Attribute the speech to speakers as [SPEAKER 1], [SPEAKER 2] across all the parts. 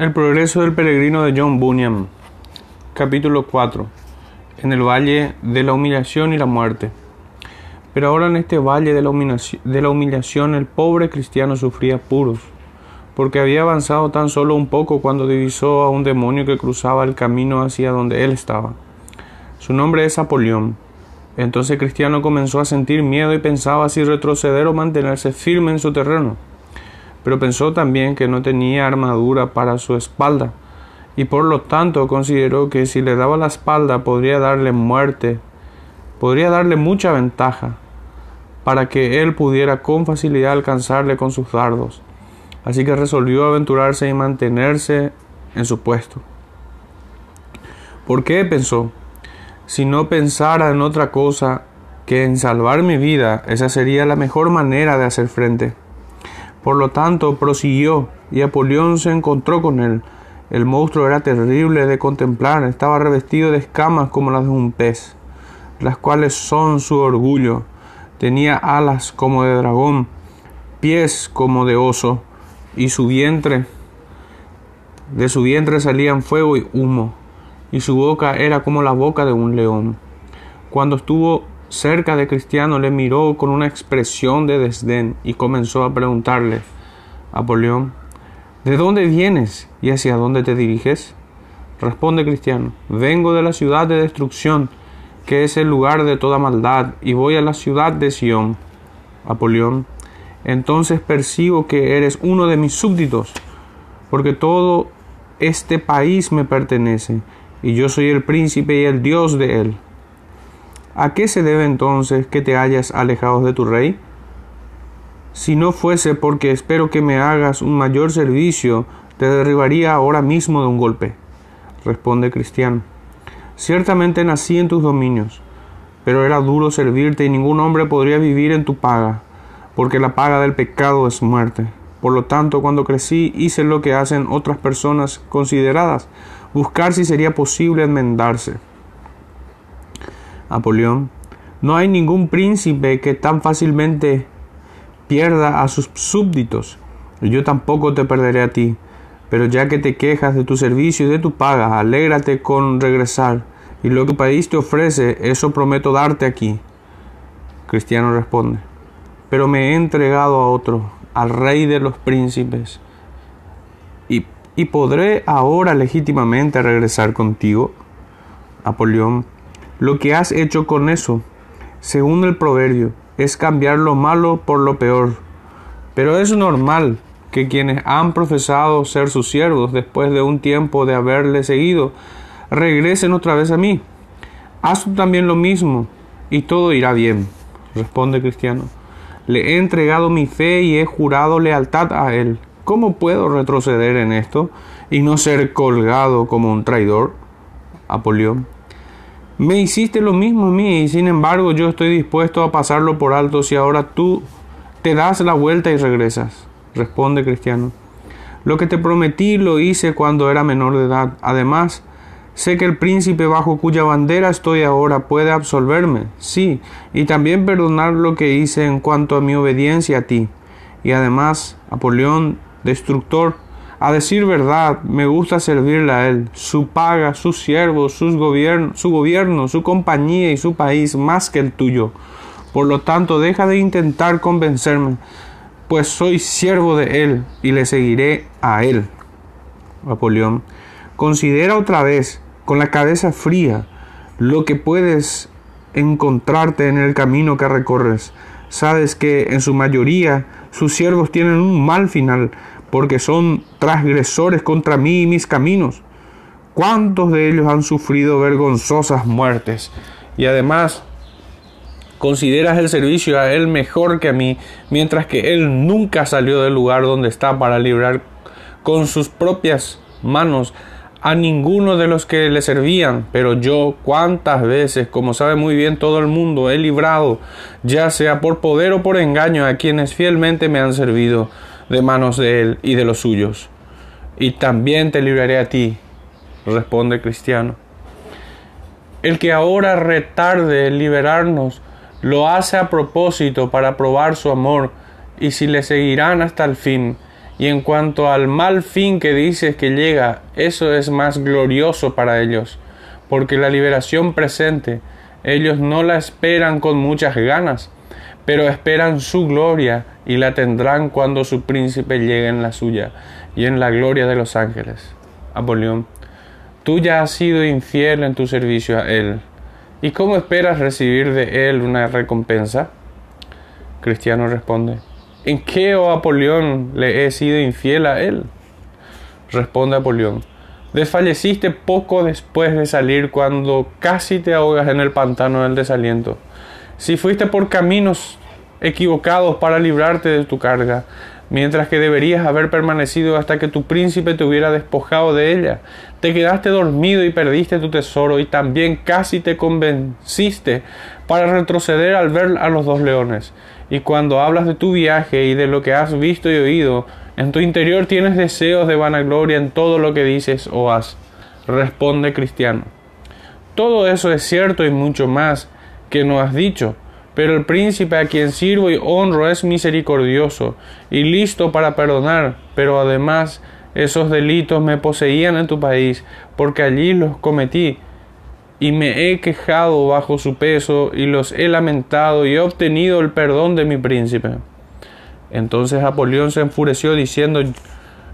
[SPEAKER 1] El progreso del peregrino de John Bunyan. Capítulo 4. En el valle de la humillación y la muerte. Pero ahora en este valle de la, humillación, el pobre cristiano sufría puros, porque había avanzado tan solo un poco cuando divisó a un demonio que cruzaba el camino hacia donde él estaba. Su nombre es Apolión. Entonces el cristiano comenzó a sentir miedo y pensaba si retroceder o mantenerse firme en su terreno pero pensó también que no tenía armadura para su espalda, y por lo tanto consideró que si le daba la espalda podría darle muerte, podría darle mucha ventaja, para que él pudiera con facilidad alcanzarle con sus dardos. Así que resolvió aventurarse y mantenerse en su puesto. ¿Por qué? pensó. Si no pensara en otra cosa que en salvar mi vida, esa sería la mejor manera de hacer frente. Por lo tanto, prosiguió, y Apolión se encontró con él. El monstruo era terrible de contemplar, estaba revestido de escamas como las de un pez, las cuales son su orgullo. Tenía alas como de dragón, pies como de oso, y su vientre, de su vientre salían fuego y humo, y su boca era como la boca de un león. Cuando estuvo cerca de Cristiano le miró con una expresión de desdén y comenzó a preguntarle, Apolión, ¿de dónde vienes y hacia dónde te diriges? Responde Cristiano, vengo de la ciudad de destrucción, que es el lugar de toda maldad, y voy a la ciudad de Sión. Apolión, entonces percibo que eres uno de mis súbditos, porque todo este país me pertenece, y yo soy el príncipe y el Dios de él. ¿A qué se debe entonces que te hayas alejado de tu rey? Si no fuese porque espero que me hagas un mayor servicio, te derribaría ahora mismo de un golpe. Responde Cristiano. Ciertamente nací en tus dominios, pero era duro servirte y ningún hombre podría vivir en tu paga, porque la paga del pecado es muerte. Por lo tanto, cuando crecí hice lo que hacen otras personas consideradas, buscar si sería posible enmendarse. Apolión, no hay ningún príncipe que tan fácilmente pierda a sus súbditos. Yo tampoco te perderé a ti. Pero ya que te quejas de tu servicio y de tu paga, alégrate con regresar. Y lo que tu país te ofrece, eso prometo darte aquí. Cristiano responde, pero me he entregado a otro, al rey de los príncipes. ¿Y, y podré ahora legítimamente regresar contigo? Apolión lo que has hecho con eso, según el proverbio, es cambiar lo malo por lo peor. Pero es normal que quienes han profesado ser sus siervos después de un tiempo de haberle seguido, regresen otra vez a mí. Haz también lo mismo y todo irá bien, responde Cristiano. Le he entregado mi fe y he jurado lealtad a él. ¿Cómo puedo retroceder en esto y no ser colgado como un traidor? Apolión. Me hiciste lo mismo a mí y sin embargo yo estoy dispuesto a pasarlo por alto si ahora tú te das la vuelta y regresas. Responde Cristiano. Lo que te prometí lo hice cuando era menor de edad. Además, sé que el príncipe bajo cuya bandera estoy ahora puede absolverme, sí, y también perdonar lo que hice en cuanto a mi obediencia a ti. Y además, Apolión, destructor, a decir verdad, me gusta servirle a Él, su paga, sus gobierno, su gobierno, su compañía y su país más que el tuyo. Por lo tanto, deja de intentar convencerme, pues soy siervo de Él y le seguiré a Él. Apolión, considera otra vez, con la cabeza fría, lo que puedes encontrarte en el camino que recorres. Sabes que en su mayoría sus siervos tienen un mal final, porque son transgresores contra mí y mis caminos. ¿Cuántos de ellos han sufrido vergonzosas muertes? Y además, consideras el servicio a Él mejor que a mí, mientras que Él nunca salió del lugar donde está para librar con sus propias manos a ninguno de los que le servían, pero yo cuántas veces, como sabe muy bien todo el mundo, he librado, ya sea por poder o por engaño, a quienes fielmente me han servido de manos de él y de los suyos. Y también te libraré a ti, responde Cristiano. El que ahora retarde liberarnos, lo hace a propósito para probar su amor, y si le seguirán hasta el fin, Y en cuanto al mal fin que dices que llega, eso es más glorioso para ellos, porque la liberación presente, ellos no la esperan con muchas ganas, pero esperan su gloria y la tendrán cuando su príncipe llegue en la suya y en la gloria de los ángeles. Apolión, tú ya has sido infiel en tu servicio a él, ¿y cómo esperas recibir de él una recompensa? Cristiano responde, ¿En qué, oh Apolión, le he sido infiel a él? Responde Apolión, desfalleciste poco después de salir cuando casi te ahogas en el pantano del desaliento. Si fuiste por caminos equivocados para librarte de tu carga, mientras que deberías haber permanecido hasta que tu príncipe te hubiera despojado de ella. Te quedaste dormido y perdiste tu tesoro y también casi te convenciste para retroceder al ver a los dos leones. Y cuando hablas de tu viaje y de lo que has visto y oído, en tu interior tienes deseos de vanagloria en todo lo que dices o haces. Responde cristiano. Todo eso es cierto y mucho más que no has dicho, pero el príncipe a quien sirvo y honro es misericordioso y listo para perdonar, pero además esos delitos me poseían en tu país, porque allí los cometí. Y me he quejado bajo su peso y los he lamentado y he obtenido el perdón de mi príncipe. Entonces Apolión se enfureció diciendo,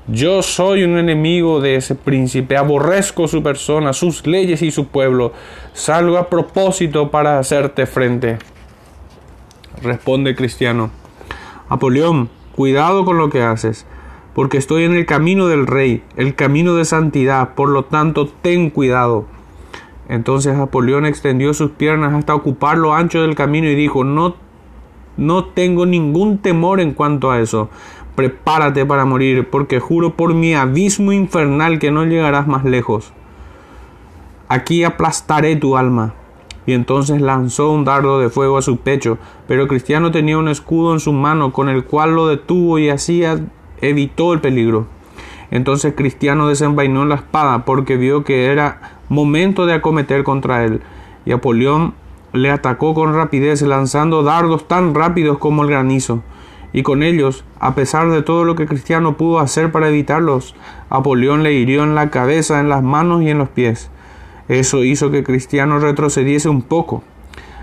[SPEAKER 1] yo soy un enemigo de ese príncipe, aborrezco su persona, sus leyes y su pueblo, salgo a propósito para hacerte frente. Responde Cristiano, Apolión, cuidado con lo que haces, porque estoy en el camino del rey, el camino de santidad, por lo tanto ten cuidado entonces Apolión extendió sus piernas hasta ocupar lo ancho del camino y dijo, no, no tengo ningún temor en cuanto a eso. Prepárate para morir, porque juro por mi abismo infernal que no llegarás más lejos. Aquí aplastaré tu alma. Y entonces lanzó un dardo de fuego a su pecho, pero Cristiano tenía un escudo en su mano con el cual lo detuvo y así evitó el peligro. Entonces Cristiano desenvainó la espada porque vio que era momento de acometer contra él. Y Apolión le atacó con rapidez, lanzando dardos tan rápidos como el granizo. Y con ellos, a pesar de todo lo que Cristiano pudo hacer para evitarlos, Apolión le hirió en la cabeza, en las manos y en los pies. Eso hizo que Cristiano retrocediese un poco.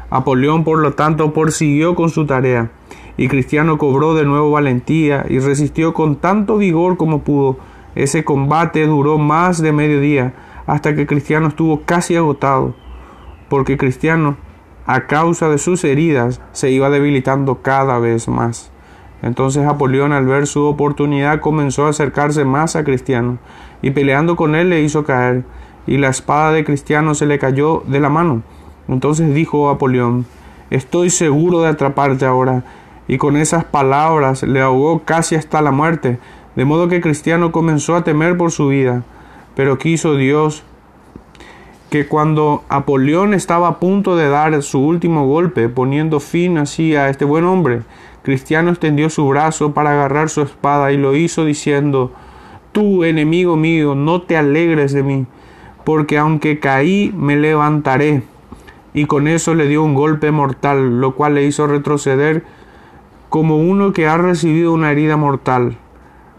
[SPEAKER 1] Apolión, por lo tanto, prosiguió con su tarea, y Cristiano cobró de nuevo valentía y resistió con tanto vigor como pudo. Ese combate duró más de medio día, hasta que Cristiano estuvo casi agotado, porque Cristiano, a causa de sus heridas, se iba debilitando cada vez más. Entonces Apolión al ver su oportunidad comenzó a acercarse más a Cristiano, y peleando con él le hizo caer, y la espada de Cristiano se le cayó de la mano. Entonces dijo Apolión, Estoy seguro de atraparte ahora, y con esas palabras le ahogó casi hasta la muerte, de modo que Cristiano comenzó a temer por su vida. Pero quiso Dios que cuando Apolión estaba a punto de dar su último golpe, poniendo fin así a este buen hombre, Cristiano extendió su brazo para agarrar su espada y lo hizo diciendo, Tú, enemigo mío, no te alegres de mí, porque aunque caí, me levantaré. Y con eso le dio un golpe mortal, lo cual le hizo retroceder como uno que ha recibido una herida mortal.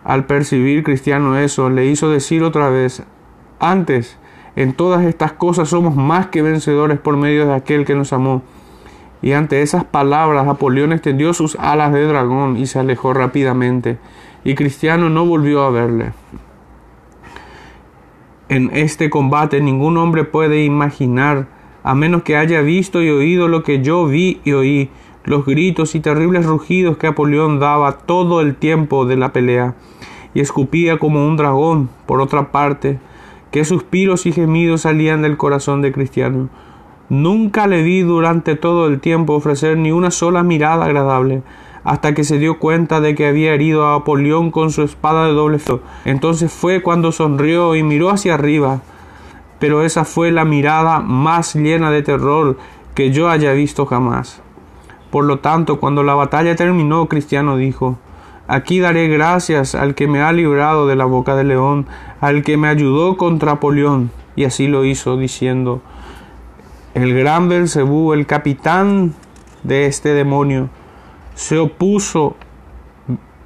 [SPEAKER 1] Al percibir cristiano eso, le hizo decir otra vez, antes, en todas estas cosas somos más que vencedores por medio de aquel que nos amó. Y ante esas palabras, Apolión extendió sus alas de dragón y se alejó rápidamente, y Cristiano no volvió a verle. En este combate ningún hombre puede imaginar, a menos que haya visto y oído lo que yo vi y oí, los gritos y terribles rugidos que Apolión daba todo el tiempo de la pelea, y escupía como un dragón, por otra parte, qué suspiros y gemidos salían del corazón de Cristiano. Nunca le vi durante todo el tiempo ofrecer ni una sola mirada agradable, hasta que se dio cuenta de que había herido a Apolión con su espada de doble filo. Entonces fue cuando sonrió y miró hacia arriba, pero esa fue la mirada más llena de terror que yo haya visto jamás. Por lo tanto, cuando la batalla terminó, Cristiano dijo, Aquí daré gracias al que me ha librado de la boca del león, al que me ayudó contra Apolión. Y así lo hizo, diciendo, El gran Belcebú, el capitán de este demonio, se opuso,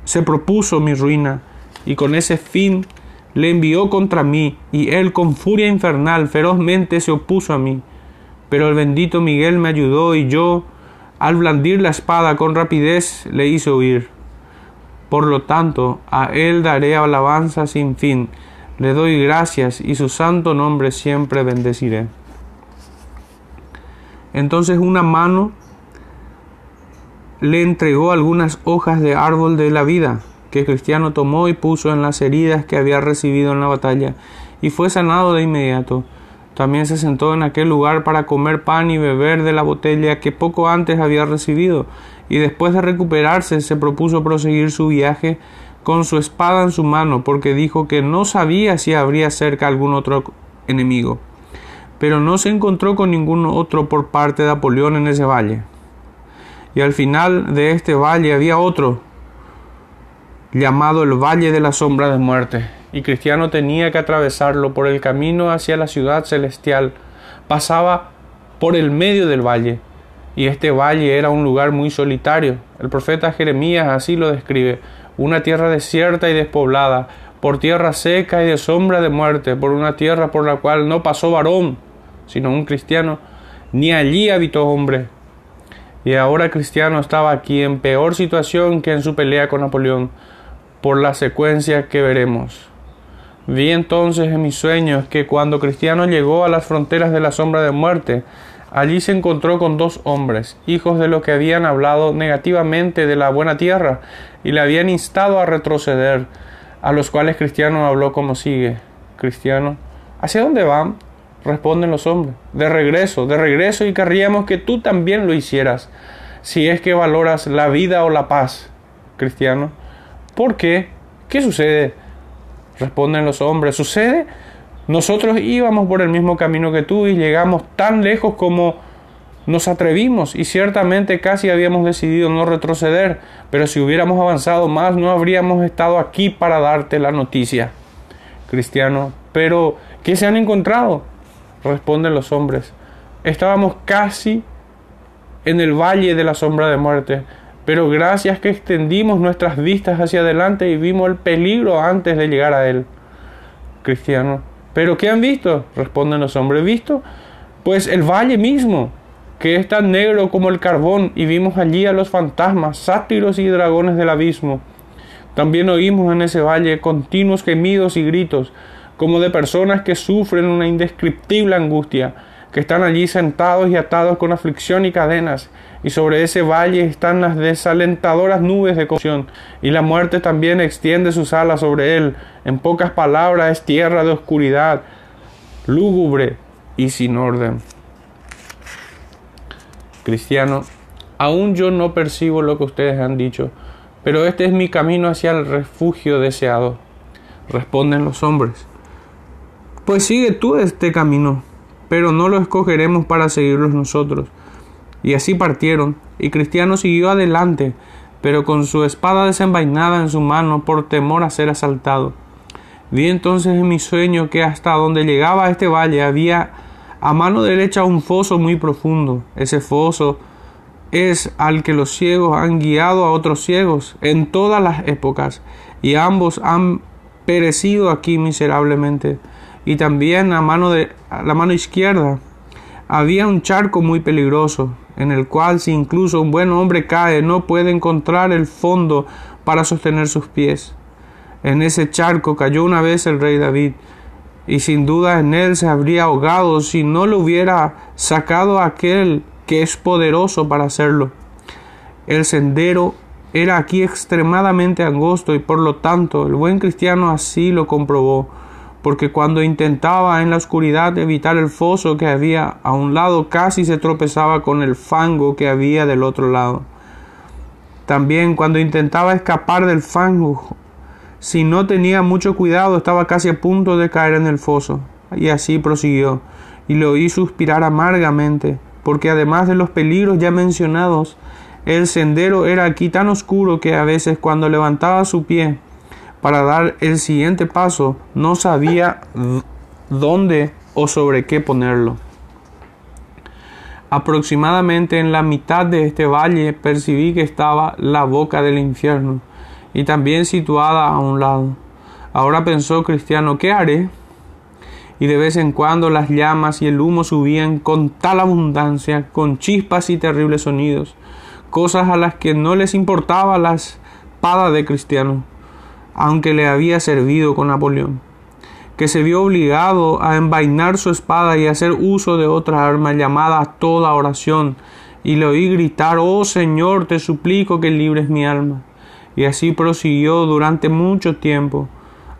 [SPEAKER 1] se propuso mi ruina, y con ese fin le envió contra mí, y él con furia infernal ferozmente se opuso a mí. Pero el bendito Miguel me ayudó y yo, al blandir la espada con rapidez, le hice huir. Por lo tanto, a él daré alabanza sin fin, le doy gracias y su santo nombre siempre bendeciré. Entonces una mano le entregó algunas hojas de árbol de la vida, que Cristiano tomó y puso en las heridas que había recibido en la batalla, y fue sanado de inmediato. También se sentó en aquel lugar para comer pan y beber de la botella que poco antes había recibido, y después de recuperarse se propuso proseguir su viaje con su espada en su mano, porque dijo que no sabía si habría cerca algún otro enemigo. Pero no se encontró con ningún otro por parte de Napoleón en ese valle. Y al final de este valle había otro, llamado el Valle de la Sombra de Muerte, y Cristiano tenía que atravesarlo por el camino hacia la ciudad celestial. Pasaba por el medio del valle, y este valle era un lugar muy solitario. El profeta Jeremías así lo describe, una tierra desierta y despoblada, por tierra seca y de sombra de muerte, por una tierra por la cual no pasó varón, sino un cristiano, ni allí habitó hombre. Y ahora Cristiano estaba aquí en peor situación que en su pelea con Napoleón por la secuencia que veremos. Vi entonces en mis sueños que cuando Cristiano llegó a las fronteras de la sombra de muerte, allí se encontró con dos hombres, hijos de los que habían hablado negativamente de la buena tierra y le habían instado a retroceder, a los cuales Cristiano habló como sigue. Cristiano, ¿hacia dónde van? Responden los hombres. De regreso, de regreso y querríamos que tú también lo hicieras, si es que valoras la vida o la paz. Cristiano, ¿Por qué? ¿Qué sucede? Responden los hombres. Sucede. Nosotros íbamos por el mismo camino que tú y llegamos tan lejos como nos atrevimos y ciertamente casi habíamos decidido no retroceder, pero si hubiéramos avanzado más no habríamos estado aquí para darte la noticia. Cristiano, pero ¿qué se han encontrado? Responden los hombres. Estábamos casi en el valle de la sombra de muerte pero gracias que extendimos nuestras vistas hacia adelante y vimos el peligro antes de llegar a él. Cristiano, ¿pero qué han visto? Responden los hombres, ¿visto? Pues el valle mismo, que es tan negro como el carbón, y vimos allí a los fantasmas, sátiros y dragones del abismo. También oímos en ese valle continuos gemidos y gritos, como de personas que sufren una indescriptible angustia, que están allí sentados y atados con aflicción y cadenas, y sobre ese valle están las desalentadoras nubes de confusión, y la muerte también extiende sus alas sobre él. En pocas palabras es tierra de oscuridad, lúgubre y sin orden. Cristiano, aún yo no percibo lo que ustedes han dicho, pero este es mi camino hacia el refugio deseado. Responden los hombres. Pues sigue tú este camino, pero no lo escogeremos para seguirlos nosotros y así partieron, y Cristiano siguió adelante, pero con su espada desenvainada en su mano por temor a ser asaltado. Vi entonces en mi sueño que hasta donde llegaba este valle había a mano derecha un foso muy profundo. Ese foso es al que los ciegos han guiado a otros ciegos en todas las épocas, y ambos han perecido aquí miserablemente. Y también a mano de a la mano izquierda había un charco muy peligroso, en el cual si incluso un buen hombre cae no puede encontrar el fondo para sostener sus pies. En ese charco cayó una vez el rey David, y sin duda en él se habría ahogado si no lo hubiera sacado aquel que es poderoso para hacerlo. El sendero era aquí extremadamente angosto y por lo tanto el buen cristiano así lo comprobó porque cuando intentaba en la oscuridad evitar el foso que había a un lado, casi se tropezaba con el fango que había del otro lado. También cuando intentaba escapar del fango, si no tenía mucho cuidado, estaba casi a punto de caer en el foso. Y así prosiguió, y le oí suspirar amargamente, porque además de los peligros ya mencionados, el sendero era aquí tan oscuro que a veces cuando levantaba su pie para dar el siguiente paso, no sabía dónde o sobre qué ponerlo. Aproximadamente en la mitad de este valle percibí que estaba la boca del infierno y también situada a un lado. Ahora pensó Cristiano, ¿qué haré? Y de vez en cuando las llamas y el humo subían con tal abundancia, con chispas y terribles sonidos, cosas a las que no les importaba la espada de Cristiano, aunque le había servido con Napoleón, que se vio obligado a envainar su espada y hacer uso de otra arma llamada toda oración, y le oí gritar, Oh Señor, te suplico que libres mi alma. Y así prosiguió durante mucho tiempo.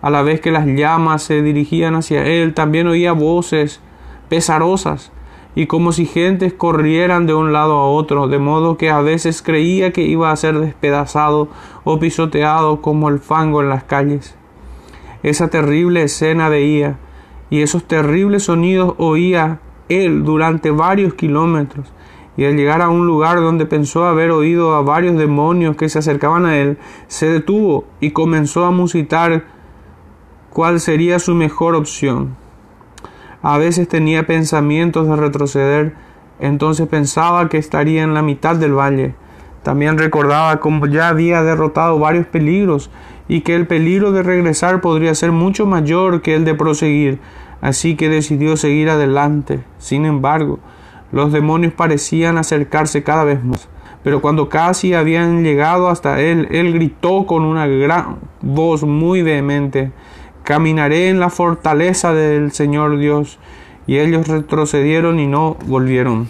[SPEAKER 1] A la vez que las llamas se dirigían hacia él, también oía voces pesarosas y como si gentes corrieran de un lado a otro, de modo que a veces creía que iba a ser despedazado o pisoteado como el fango en las calles. Esa terrible escena veía, y esos terribles sonidos oía él durante varios kilómetros, y al llegar a un lugar donde pensó haber oído a varios demonios que se acercaban a él, se detuvo y comenzó a musitar cuál sería su mejor opción. A veces tenía pensamientos de retroceder, entonces pensaba que estaría en la mitad del valle. También recordaba cómo ya había derrotado varios peligros y que el peligro de regresar podría ser mucho mayor que el de proseguir, así que decidió seguir adelante. Sin embargo, los demonios parecían acercarse cada vez más. Pero cuando casi habían llegado hasta él, él gritó con una gran voz muy vehemente, Caminaré en la fortaleza del Señor Dios. Y ellos retrocedieron y no volvieron.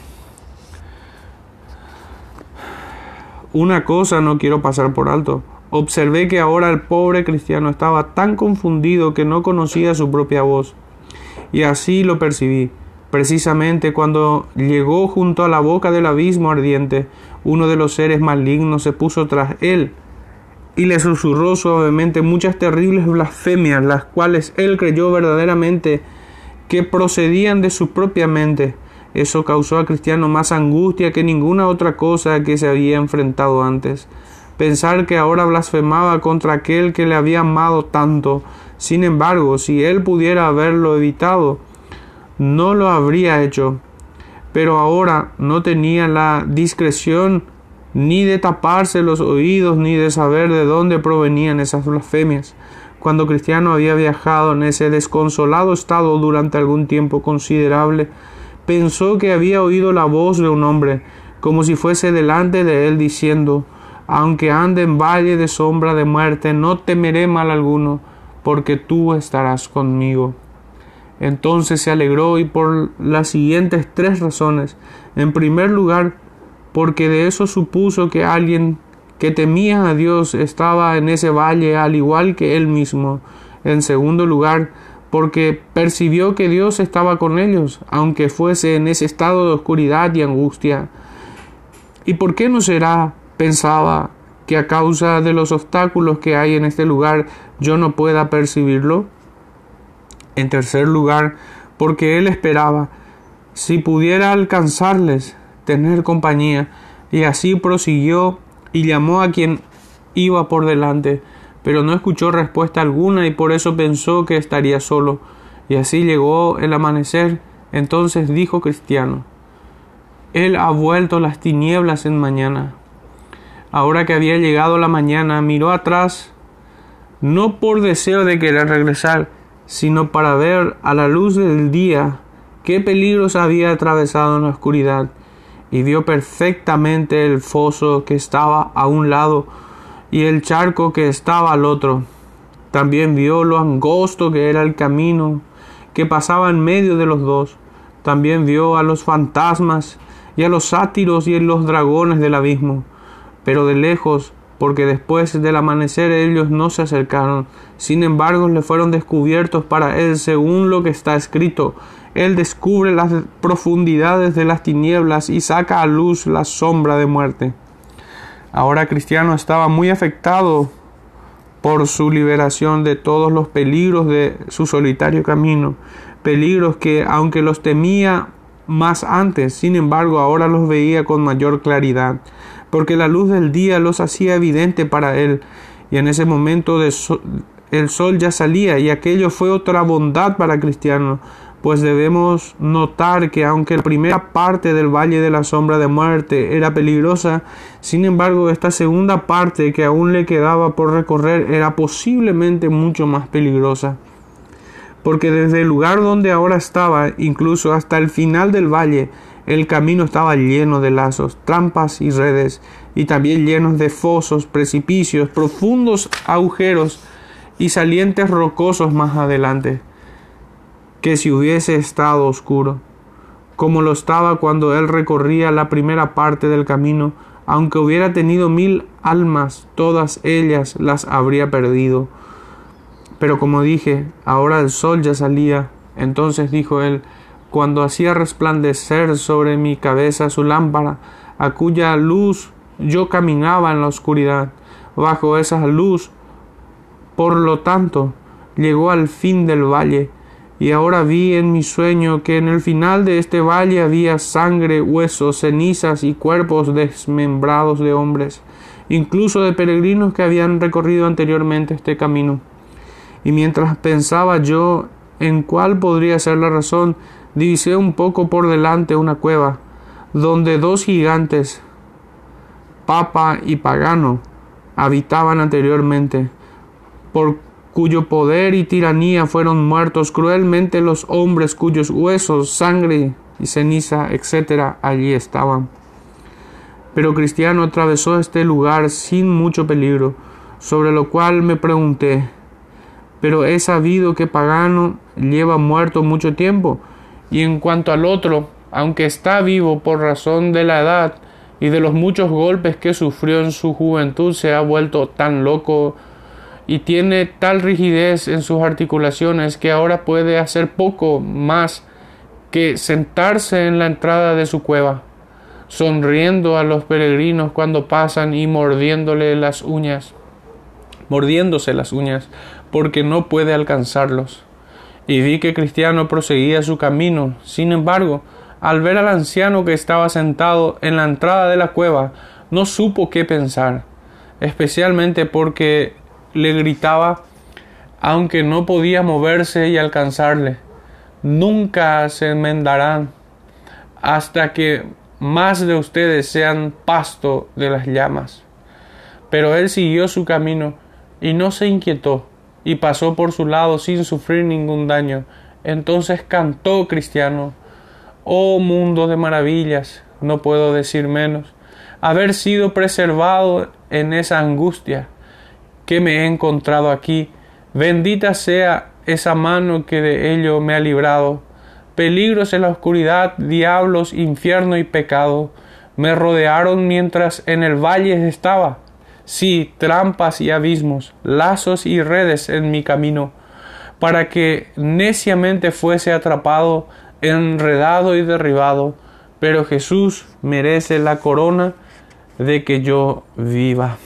[SPEAKER 1] Una cosa no quiero pasar por alto. Observé que ahora el pobre cristiano estaba tan confundido que no conocía su propia voz. Y así lo percibí. Precisamente cuando llegó junto a la boca del abismo ardiente, uno de los seres malignos se puso tras él y le susurró suavemente muchas terribles blasfemias, las cuales él creyó verdaderamente que procedían de su propia mente. Eso causó a Cristiano más angustia que ninguna otra cosa que se había enfrentado antes. Pensar que ahora blasfemaba contra aquel que le había amado tanto. Sin embargo, si él pudiera haberlo evitado, no lo habría hecho. Pero ahora no tenía la discreción ni de taparse los oídos, ni de saber de dónde provenían esas blasfemias. Cuando Cristiano había viajado en ese desconsolado estado durante algún tiempo considerable, pensó que había oído la voz de un hombre, como si fuese delante de él, diciendo Aunque ande en valle de sombra de muerte, no temeré mal alguno, porque tú estarás conmigo. Entonces se alegró y por las siguientes tres razones. En primer lugar, porque de eso supuso que alguien que temía a Dios estaba en ese valle al igual que él mismo. En segundo lugar, porque percibió que Dios estaba con ellos, aunque fuese en ese estado de oscuridad y angustia. ¿Y por qué no será, pensaba, que a causa de los obstáculos que hay en este lugar yo no pueda percibirlo? En tercer lugar, porque él esperaba, si pudiera alcanzarles, tener compañía, y así prosiguió y llamó a quien iba por delante, pero no escuchó respuesta alguna y por eso pensó que estaría solo. Y así llegó el amanecer. Entonces dijo Cristiano, Él ha vuelto las tinieblas en mañana. Ahora que había llegado la mañana, miró atrás no por deseo de querer regresar, sino para ver a la luz del día qué peligros había atravesado en la oscuridad, y vio perfectamente el foso que estaba a un lado y el charco que estaba al otro. También vio lo angosto que era el camino que pasaba en medio de los dos. También vio a los fantasmas y a los sátiros y a los dragones del abismo, pero de lejos porque después del amanecer ellos no se acercaron, sin embargo le fueron descubiertos para él según lo que está escrito. Él descubre las profundidades de las tinieblas y saca a luz la sombra de muerte. Ahora Cristiano estaba muy afectado por su liberación de todos los peligros de su solitario camino, peligros que aunque los temía más antes, sin embargo ahora los veía con mayor claridad porque la luz del día los hacía evidente para él, y en ese momento el sol ya salía, y aquello fue otra bondad para Cristiano, pues debemos notar que aunque la primera parte del valle de la sombra de muerte era peligrosa, sin embargo esta segunda parte que aún le quedaba por recorrer era posiblemente mucho más peligrosa, porque desde el lugar donde ahora estaba, incluso hasta el final del valle, el camino estaba lleno de lazos, trampas y redes, y también llenos de fosos, precipicios, profundos agujeros y salientes rocosos más adelante que si hubiese estado oscuro, como lo estaba cuando él recorría la primera parte del camino, aunque hubiera tenido mil almas, todas ellas las habría perdido. Pero como dije, ahora el sol ya salía. Entonces dijo él, cuando hacía resplandecer sobre mi cabeza su lámpara, a cuya luz yo caminaba en la oscuridad. Bajo esa luz, por lo tanto, llegó al fin del valle, y ahora vi en mi sueño que en el final de este valle había sangre, huesos, cenizas y cuerpos desmembrados de hombres, incluso de peregrinos que habían recorrido anteriormente este camino. Y mientras pensaba yo en cuál podría ser la razón, divisé un poco por delante una cueva, donde dos gigantes, Papa y Pagano, habitaban anteriormente, por cuyo poder y tiranía fueron muertos cruelmente los hombres cuyos huesos, sangre y ceniza, etc., allí estaban. Pero Cristiano atravesó este lugar sin mucho peligro, sobre lo cual me pregunté, pero he sabido que Pagano lleva muerto mucho tiempo, y en cuanto al otro, aunque está vivo por razón de la edad y de los muchos golpes que sufrió en su juventud, se ha vuelto tan loco y tiene tal rigidez en sus articulaciones que ahora puede hacer poco más que sentarse en la entrada de su cueva, sonriendo a los peregrinos cuando pasan y mordiéndole las uñas, mordiéndose las uñas, porque no puede alcanzarlos. Y vi que Cristiano proseguía su camino. Sin embargo, al ver al anciano que estaba sentado en la entrada de la cueva, no supo qué pensar, especialmente porque le gritaba, aunque no podía moverse y alcanzarle. Nunca se enmendarán hasta que más de ustedes sean pasto de las llamas. Pero él siguió su camino y no se inquietó y pasó por su lado sin sufrir ningún daño. Entonces cantó Cristiano, oh mundo de maravillas, no puedo decir menos, haber sido preservado en esa angustia que me he encontrado aquí. Bendita sea esa mano que de ello me ha librado. Peligros en la oscuridad, diablos, infierno y pecado me rodearon mientras en el valle estaba. Sí, trampas y abismos, lazos y redes en mi camino, para que neciamente fuese atrapado, enredado y derribado. Pero Jesús merece la corona de que yo viva.